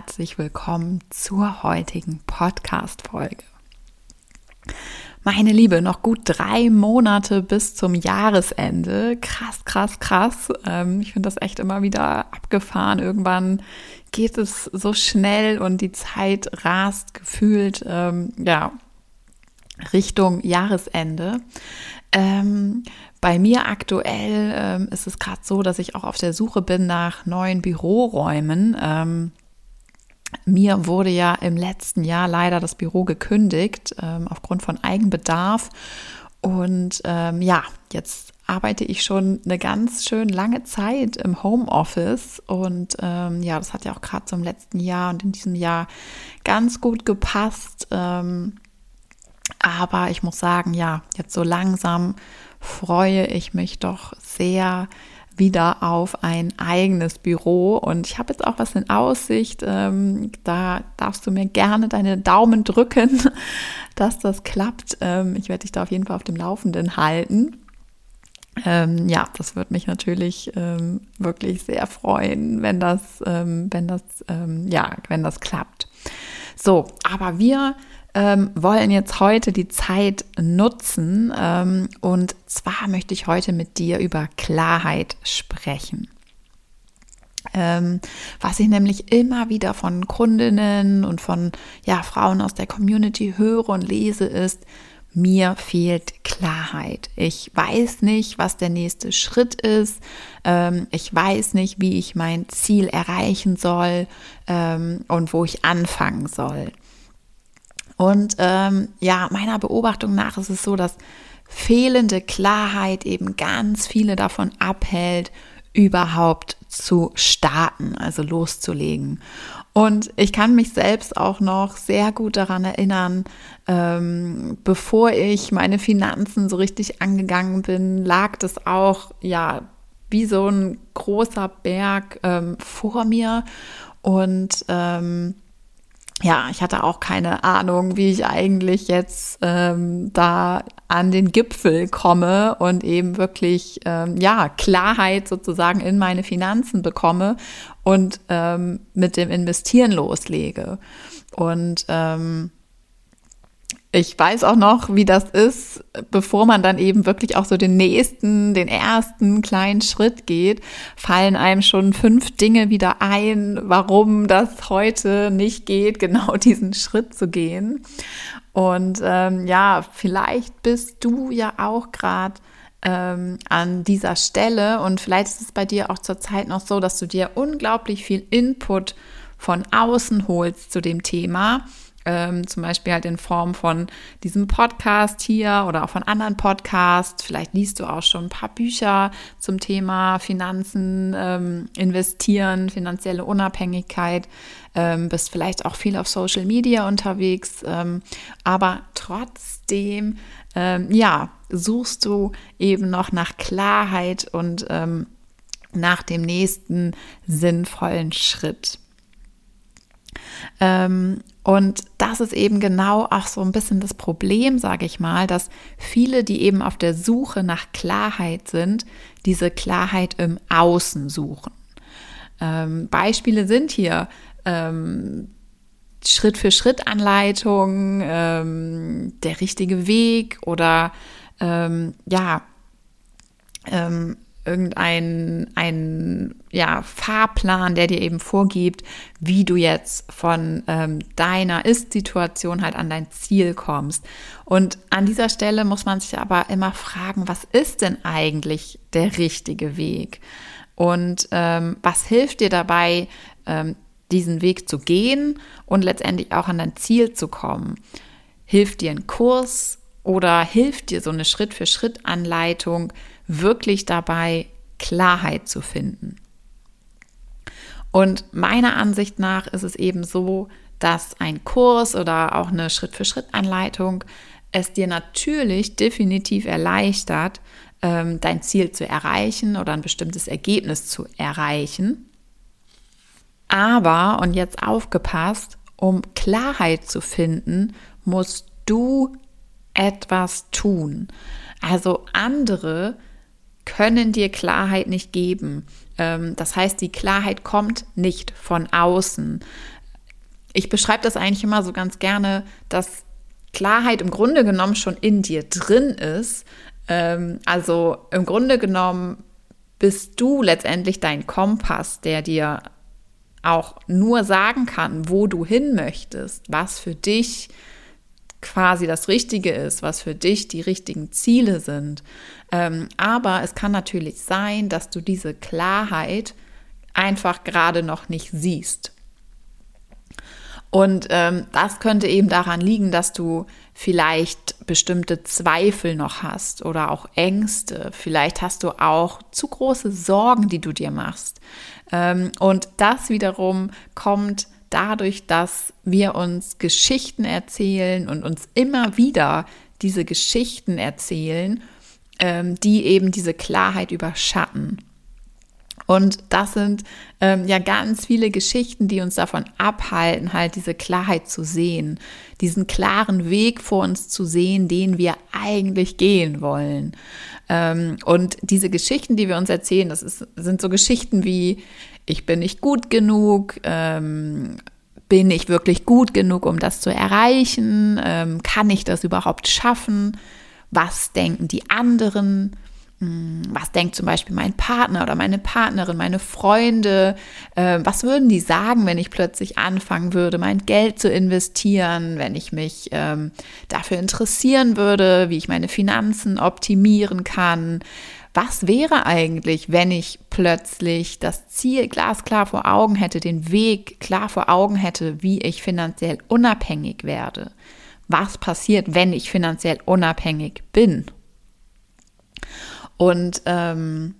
herzlich willkommen zur heutigen Podcast-Folge. Meine Liebe, noch gut drei Monate bis zum Jahresende. Krass, krass, krass. Ähm, ich finde das echt immer wieder abgefahren. Irgendwann geht es so schnell und die Zeit rast gefühlt, ähm, ja, Richtung Jahresende. Ähm, bei mir aktuell ist es gerade so, dass ich auch auf der Suche bin nach neuen Büroräumen. Mir wurde ja im letzten Jahr leider das Büro gekündigt ähm, aufgrund von Eigenbedarf. Und ähm, ja, jetzt arbeite ich schon eine ganz schön lange Zeit im Homeoffice. Und ähm, ja, das hat ja auch gerade zum letzten Jahr und in diesem Jahr ganz gut gepasst. Ähm, aber ich muss sagen, ja, jetzt so langsam freue ich mich doch sehr wieder auf ein eigenes Büro und ich habe jetzt auch was in Aussicht. Ähm, da darfst du mir gerne deine Daumen drücken, dass das klappt. Ähm, ich werde dich da auf jeden Fall auf dem Laufenden halten. Ähm, ja, das würde mich natürlich ähm, wirklich sehr freuen, wenn das, ähm, wenn das, ähm, ja, wenn das klappt. So, aber wir ähm, wollen jetzt heute die Zeit nutzen ähm, und zwar möchte ich heute mit dir über Klarheit sprechen. Ähm, was ich nämlich immer wieder von Kundinnen und von ja, Frauen aus der Community höre und lese, ist, mir fehlt Klarheit. Ich weiß nicht, was der nächste Schritt ist. Ähm, ich weiß nicht, wie ich mein Ziel erreichen soll ähm, und wo ich anfangen soll. Und ähm, ja, meiner Beobachtung nach ist es so, dass fehlende Klarheit eben ganz viele davon abhält, überhaupt zu starten, also loszulegen. Und ich kann mich selbst auch noch sehr gut daran erinnern, ähm, bevor ich meine Finanzen so richtig angegangen bin, lag das auch ja wie so ein großer Berg ähm, vor mir und ähm, ja, ich hatte auch keine Ahnung, wie ich eigentlich jetzt ähm, da an den Gipfel komme und eben wirklich ähm, ja Klarheit sozusagen in meine Finanzen bekomme und ähm, mit dem Investieren loslege. Und ähm, ich weiß auch noch, wie das ist, bevor man dann eben wirklich auch so den nächsten, den ersten kleinen Schritt geht, fallen einem schon fünf Dinge wieder ein, warum das heute nicht geht, genau diesen Schritt zu gehen. Und ähm, ja, vielleicht bist du ja auch gerade ähm, an dieser Stelle und vielleicht ist es bei dir auch zurzeit noch so, dass du dir unglaublich viel Input von außen holst zu dem Thema ähm, zum Beispiel halt in Form von diesem Podcast hier oder auch von anderen Podcasts. Vielleicht liest du auch schon ein paar Bücher zum Thema Finanzen, ähm, Investieren, finanzielle Unabhängigkeit, ähm, bist vielleicht auch viel auf Social Media unterwegs, ähm, aber trotzdem, ähm, ja, suchst du eben noch nach Klarheit und ähm, nach dem nächsten sinnvollen Schritt. Ähm, und das ist eben genau auch so ein bisschen das Problem, sage ich mal, dass viele, die eben auf der Suche nach Klarheit sind, diese Klarheit im Außen suchen. Ähm, Beispiele sind hier ähm, Schritt für Schritt Anleitung, ähm, der richtige Weg oder ähm, ja, ähm, irgendein ein, ja, Fahrplan, der dir eben vorgibt, wie du jetzt von ähm, deiner Ist-Situation halt an dein Ziel kommst. Und an dieser Stelle muss man sich aber immer fragen, was ist denn eigentlich der richtige Weg? Und ähm, was hilft dir dabei, ähm, diesen Weg zu gehen und letztendlich auch an dein Ziel zu kommen? Hilft dir ein Kurs oder hilft dir so eine Schritt-für-Schritt-Anleitung, wirklich dabei, Klarheit zu finden. Und meiner Ansicht nach ist es eben so, dass ein Kurs oder auch eine Schritt-für-Schritt-Anleitung es dir natürlich definitiv erleichtert, ähm, dein Ziel zu erreichen oder ein bestimmtes Ergebnis zu erreichen. Aber, und jetzt aufgepasst, um Klarheit zu finden, musst du etwas tun. Also andere können dir Klarheit nicht geben. Ähm, das heißt, die Klarheit kommt nicht von außen. ich beschreibe das eigentlich immer so ganz gerne, dass Klarheit im Grunde genommen schon in dir drin ist. Ähm, also im Grunde genommen bist du letztendlich dein Kompass, der dir auch nur sagen kann, wo du hin möchtest, was für dich quasi das Richtige ist, was für dich die richtigen Ziele sind. Ähm, aber es kann natürlich sein, dass du diese Klarheit einfach gerade noch nicht siehst. Und ähm, das könnte eben daran liegen, dass du vielleicht bestimmte Zweifel noch hast oder auch Ängste. Vielleicht hast du auch zu große Sorgen, die du dir machst. Ähm, und das wiederum kommt dadurch, dass wir uns Geschichten erzählen und uns immer wieder diese Geschichten erzählen, ähm, die eben diese Klarheit überschatten. Und das sind ähm, ja ganz viele Geschichten, die uns davon abhalten, halt diese Klarheit zu sehen, diesen klaren Weg vor uns zu sehen, den wir eigentlich gehen wollen. Ähm, und diese Geschichten, die wir uns erzählen, das ist, sind so Geschichten wie, ich bin nicht gut genug, ähm, bin ich wirklich gut genug, um das zu erreichen, ähm, kann ich das überhaupt schaffen, was denken die anderen, hm, was denkt zum Beispiel mein Partner oder meine Partnerin, meine Freunde? Äh, was würden die sagen, wenn ich plötzlich anfangen würde, mein Geld zu investieren, wenn ich mich ähm, dafür interessieren würde, wie ich meine Finanzen optimieren kann? Was wäre eigentlich, wenn ich plötzlich das Ziel glasklar vor Augen hätte, den Weg klar vor Augen hätte, wie ich finanziell unabhängig werde? Was passiert, wenn ich finanziell unabhängig bin? Und ähm,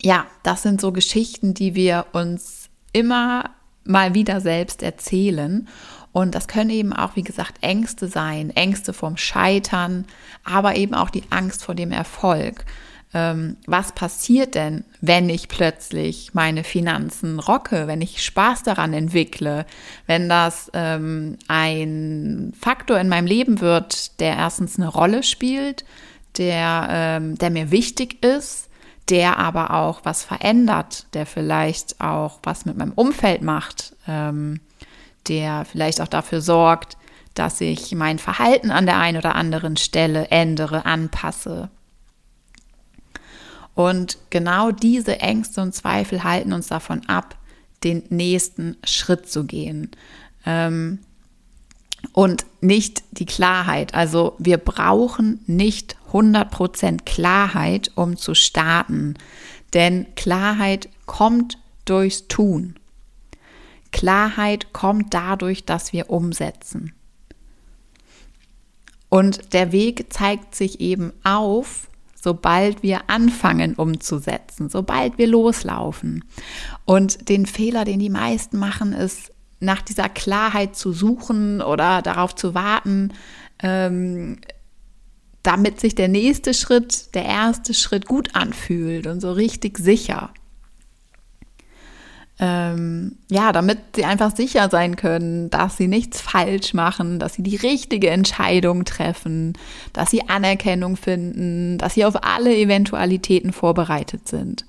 ja, das sind so Geschichten, die wir uns immer mal wieder selbst erzählen. Und das können eben auch, wie gesagt, Ängste sein, Ängste vom Scheitern, aber eben auch die Angst vor dem Erfolg. Ähm, was passiert denn, wenn ich plötzlich meine Finanzen rocke, wenn ich Spaß daran entwickle, wenn das ähm, ein Faktor in meinem Leben wird, der erstens eine Rolle spielt, der, ähm, der mir wichtig ist, der aber auch was verändert, der vielleicht auch was mit meinem Umfeld macht, ähm, der vielleicht auch dafür sorgt, dass ich mein Verhalten an der einen oder anderen Stelle ändere, anpasse. Und genau diese Ängste und Zweifel halten uns davon ab, den nächsten Schritt zu gehen. Ähm, und nicht die Klarheit. Also wir brauchen nicht 100% Klarheit, um zu starten. Denn Klarheit kommt durchs Tun. Klarheit kommt dadurch, dass wir umsetzen. Und der Weg zeigt sich eben auf, sobald wir anfangen umzusetzen, sobald wir loslaufen. Und den Fehler, den die meisten machen, ist nach dieser Klarheit zu suchen oder darauf zu warten, ähm, damit sich der nächste Schritt, der erste Schritt gut anfühlt und so richtig sicher. Ähm, ja, damit sie einfach sicher sein können, dass sie nichts falsch machen, dass sie die richtige Entscheidung treffen, dass sie Anerkennung finden, dass sie auf alle Eventualitäten vorbereitet sind.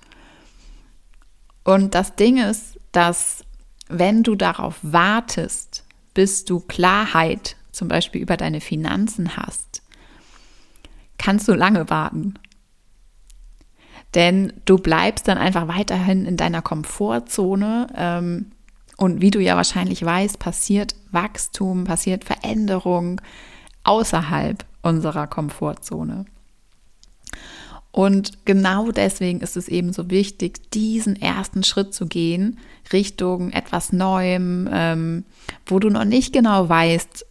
Und das Ding ist, dass wenn du darauf wartest, bis du Klarheit zum Beispiel über deine Finanzen hast, kannst du lange warten. Denn du bleibst dann einfach weiterhin in deiner Komfortzone. Ähm, und wie du ja wahrscheinlich weißt, passiert Wachstum, passiert Veränderung außerhalb unserer Komfortzone. Und genau deswegen ist es eben so wichtig, diesen ersten Schritt zu gehen Richtung etwas Neuem, ähm, wo du noch nicht genau weißt,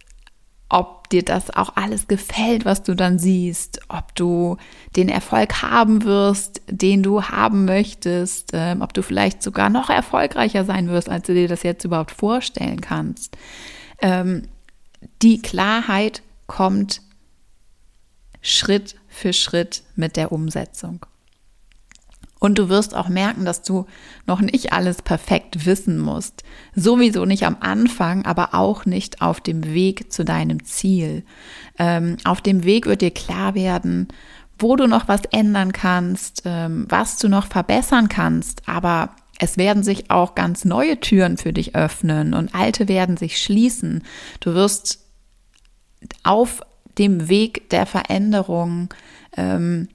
ob dir das auch alles gefällt, was du dann siehst, ob du den Erfolg haben wirst, den du haben möchtest, ähm, ob du vielleicht sogar noch erfolgreicher sein wirst, als du dir das jetzt überhaupt vorstellen kannst. Ähm, die Klarheit kommt Schritt für Schritt mit der Umsetzung. Und du wirst auch merken, dass du noch nicht alles perfekt wissen musst. Sowieso nicht am Anfang, aber auch nicht auf dem Weg zu deinem Ziel. Ähm, auf dem Weg wird dir klar werden, wo du noch was ändern kannst, ähm, was du noch verbessern kannst. Aber es werden sich auch ganz neue Türen für dich öffnen und alte werden sich schließen. Du wirst auf dem Weg der Veränderung ähm,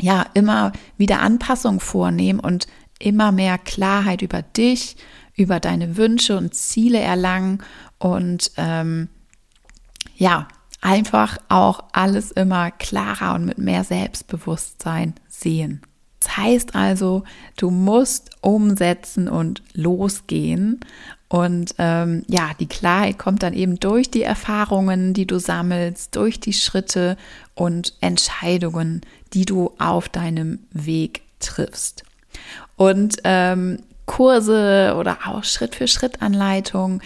ja immer wieder Anpassungen vornehmen und immer mehr Klarheit über dich, über deine Wünsche und Ziele erlangen und ähm, ja, einfach auch alles immer klarer und mit mehr Selbstbewusstsein sehen. Das heißt also, du musst umsetzen und losgehen. Und ähm, ja, die Klarheit kommt dann eben durch die Erfahrungen, die du sammelst, durch die Schritte und Entscheidungen, die du auf deinem Weg triffst. Und ähm, Kurse oder auch Schritt-für-Schritt-Anleitungen,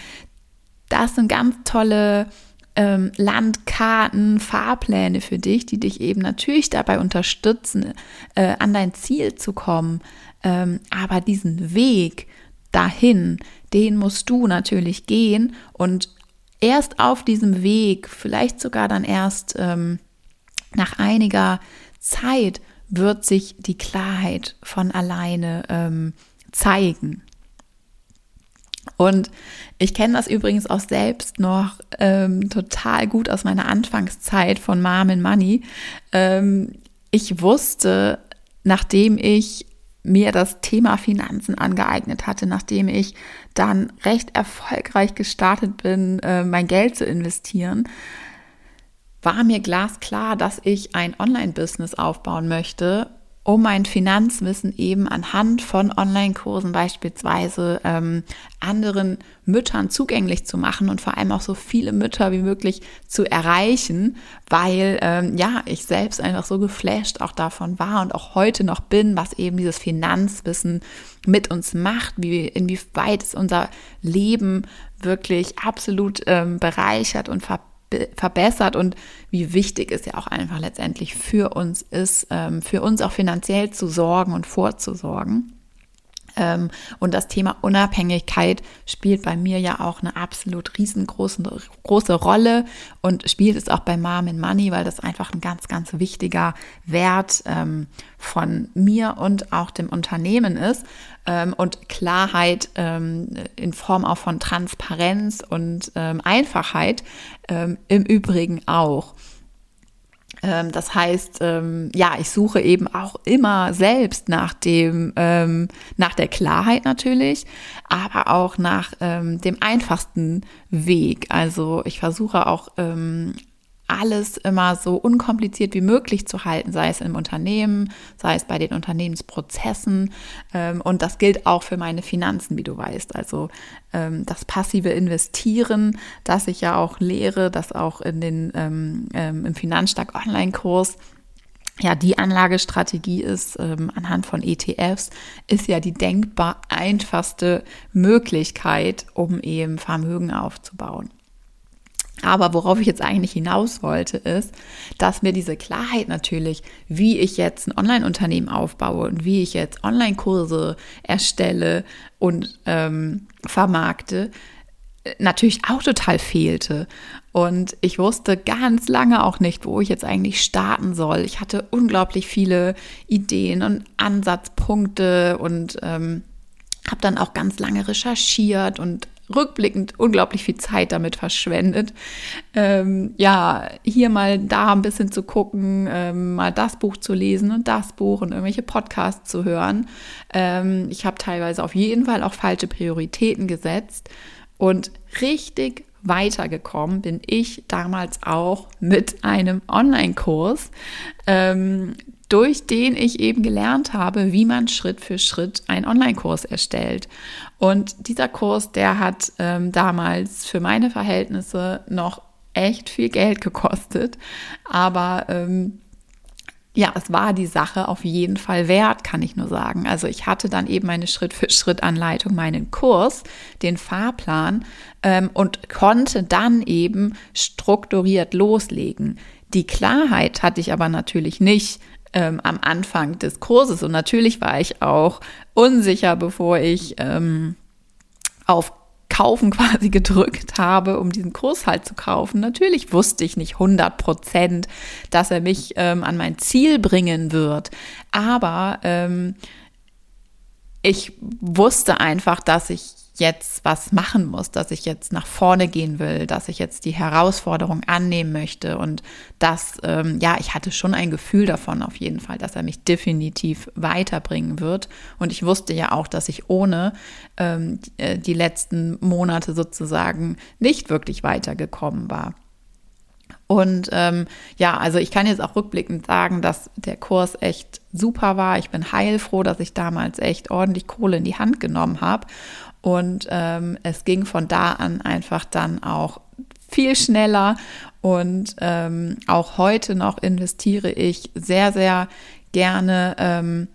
das sind ganz tolle ähm, Landkarten, Fahrpläne für dich, die dich eben natürlich dabei unterstützen, äh, an dein Ziel zu kommen. Ähm, aber diesen Weg dahin, den musst du natürlich gehen und erst auf diesem Weg, vielleicht sogar dann erst ähm, nach einiger Zeit, wird sich die Klarheit von alleine ähm, zeigen. Und ich kenne das übrigens auch selbst noch ähm, total gut aus meiner Anfangszeit von Mom and Money. Ähm, ich wusste, nachdem ich mir das Thema Finanzen angeeignet hatte, nachdem ich dann recht erfolgreich gestartet bin, äh, mein Geld zu investieren, war mir glasklar, dass ich ein Online-Business aufbauen möchte um mein Finanzwissen eben anhand von Online-Kursen beispielsweise ähm, anderen Müttern zugänglich zu machen und vor allem auch so viele Mütter wie möglich zu erreichen, weil ähm, ja, ich selbst einfach so geflasht auch davon war und auch heute noch bin, was eben dieses Finanzwissen mit uns macht, wie inwieweit es unser Leben wirklich absolut ähm, bereichert und verbessert verbessert und wie wichtig es ja auch einfach letztendlich für uns ist, ähm, für uns auch finanziell zu sorgen und vorzusorgen. Ähm, und das Thema Unabhängigkeit spielt bei mir ja auch eine absolut riesengroße große Rolle und spielt es auch bei Mom in Money, weil das einfach ein ganz, ganz wichtiger Wert ähm, von mir und auch dem Unternehmen ist. Ähm, und Klarheit in Form auch von Transparenz und Einfachheit im Übrigen auch. Ähm, das heißt, ähm, ja, ich suche eben auch immer selbst nach dem, ähm, nach der Klarheit natürlich, aber auch nach dem einfachsten Weg. Also ich versuche auch alles immer so unkompliziert wie möglich zu halten, sei es im Unternehmen, sei es bei den Unternehmensprozessen. Ähm, und das gilt auch für meine Finanzen, wie du weißt. Also ähm, das passive Investieren, das ich ja auch lehre, das auch in den, ähm, im Finanzstark Online-Kurs ja, die Anlagestrategie ist ähm, anhand von ETFs, ist ja die denkbar einfachste Möglichkeit, um eben Vermögen aufzubauen. Aber worauf ich jetzt eigentlich hinaus wollte, ist, dass mir diese Klarheit natürlich, wie ich jetzt ein Online-Unternehmen aufbaue und wie ich jetzt Online-Kurse erstelle und ähm, vermarkte, natürlich auch total fehlte. Und ich wusste ganz lange auch nicht, wo ich jetzt eigentlich starten soll. Ich hatte unglaublich viele Ideen und Ansatzpunkte und ähm, habe dann auch ganz lange recherchiert und rückblickend unglaublich viel Zeit damit verschwendet. Ähm, ja, hier mal da ein bisschen zu gucken, ähm, mal das Buch zu lesen und das Buch und irgendwelche Podcasts zu hören. Ähm, ich habe teilweise auf jeden Fall auch falsche Prioritäten gesetzt und richtig weitergekommen bin ich damals auch mit einem Online-Kurs, ähm, durch den ich eben gelernt habe, wie man Schritt für Schritt einen Online-Kurs erstellt. Und dieser Kurs, der hat ähm, damals für meine Verhältnisse noch echt viel Geld gekostet. Aber ähm, ja, es war die Sache auf jeden Fall wert, kann ich nur sagen. Also ich hatte dann eben meine Schritt-für-Schritt-Anleitung, meinen Kurs, den Fahrplan ähm, und konnte dann eben strukturiert loslegen. Die Klarheit hatte ich aber natürlich nicht ähm, am Anfang des Kurses. Und natürlich war ich auch unsicher, bevor ich ähm, auf Kaufen quasi gedrückt habe, um diesen Kurs halt zu kaufen. Natürlich wusste ich nicht 100 Prozent, dass er mich ähm, an mein Ziel bringen wird. Aber ähm, ich wusste einfach, dass ich jetzt was machen muss, dass ich jetzt nach vorne gehen will, dass ich jetzt die Herausforderung annehmen möchte und dass, ähm, ja, ich hatte schon ein Gefühl davon auf jeden Fall, dass er mich definitiv weiterbringen wird. Und ich wusste ja auch, dass ich ohne ähm, äh, die letzten Monate sozusagen nicht wirklich weitergekommen war. Und ähm, ja, also ich kann jetzt auch rückblickend sagen, dass der Kurs echt super war. Ich bin heilfroh, dass ich damals echt ordentlich Kohle in die Hand genommen habe. Und ähm, es ging von da an einfach dann auch viel schneller. Und ähm, auch heute noch investiere ich sehr, sehr gerne ähm,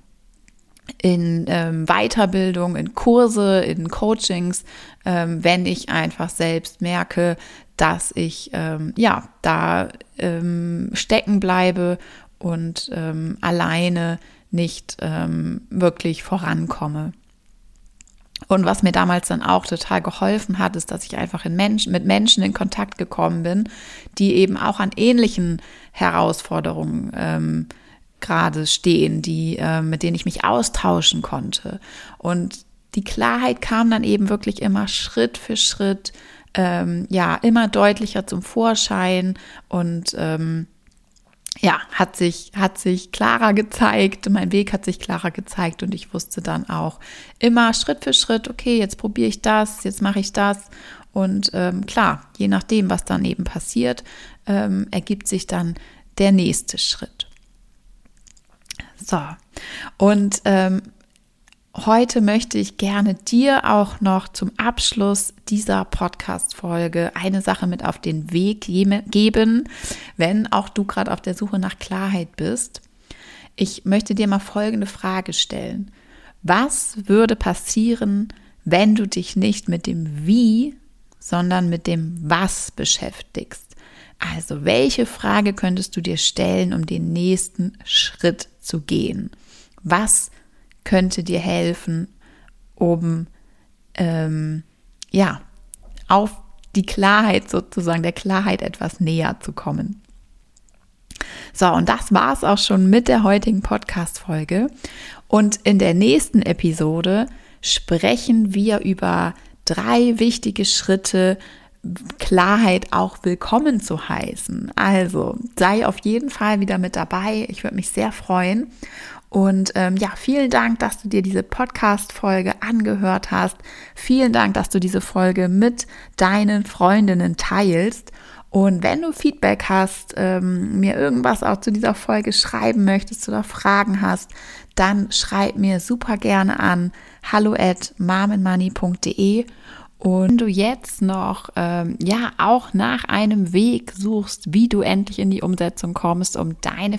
in ähm, Weiterbildung, in Kurse, in Coachings, ähm, wenn ich einfach selbst merke, dass ich ähm, ja da ähm, stecken bleibe und ähm, alleine nicht ähm, wirklich vorankomme. Und was mir damals dann auch total geholfen hat, ist, dass ich einfach in Menschen, mit Menschen in Kontakt gekommen bin, die eben auch an ähnlichen Herausforderungen ähm, gerade stehen, die, äh, mit denen ich mich austauschen konnte. Und die Klarheit kam dann eben wirklich immer Schritt für Schritt, ähm, ja, immer deutlicher zum Vorschein und ähm, ja, hat sich, hat sich klarer gezeigt, mein Weg hat sich klarer gezeigt und ich wusste dann auch immer Schritt für Schritt, okay, jetzt probiere ich das, jetzt mache ich das. Und ähm, klar, je nachdem, was dann eben passiert, ähm, ergibt sich dann der nächste Schritt. So, und ähm, Heute möchte ich gerne dir auch noch zum Abschluss dieser Podcast-Folge eine Sache mit auf den Weg geben, wenn auch du gerade auf der Suche nach Klarheit bist. Ich möchte dir mal folgende Frage stellen. Was würde passieren, wenn du dich nicht mit dem Wie, sondern mit dem Was beschäftigst? Also, welche Frage könntest du dir stellen, um den nächsten Schritt zu gehen? Was könnte dir helfen, um ähm, ja auf die Klarheit sozusagen, der Klarheit etwas näher zu kommen. So, und das war es auch schon mit der heutigen Podcast-Folge. Und in der nächsten Episode sprechen wir über drei wichtige Schritte, Klarheit auch willkommen zu heißen. Also sei auf jeden Fall wieder mit dabei. Ich würde mich sehr freuen. Und ähm, ja, vielen Dank, dass du dir diese Podcast-Folge angehört hast. Vielen Dank, dass du diese Folge mit deinen Freundinnen teilst. Und wenn du Feedback hast, ähm, mir irgendwas auch zu dieser Folge schreiben möchtest oder Fragen hast, dann schreib mir super gerne an hallo at marmenmoney.de und wenn du jetzt noch, ähm, ja, auch nach einem Weg suchst, wie du endlich in die Umsetzung kommst, um deine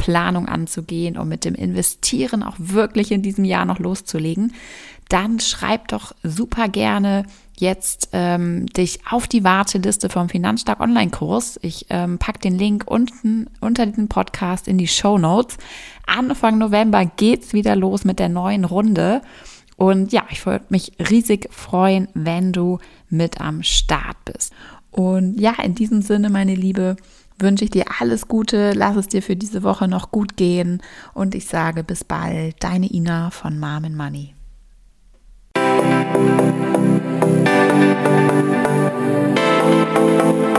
Finanzplanung anzugehen, um mit dem Investieren auch wirklich in diesem Jahr noch loszulegen, dann schreib doch super gerne jetzt ähm, dich auf die Warteliste vom Finanzstark Online-Kurs. Ich ähm, pack den Link unten unter diesem Podcast in die Show Notes. Anfang November geht's wieder los mit der neuen Runde. Und ja, ich würde mich riesig freuen, wenn du mit am Start bist. Und ja, in diesem Sinne, meine Liebe, wünsche ich dir alles Gute, lass es dir für diese Woche noch gut gehen und ich sage bis bald, deine Ina von Mom Money. Musik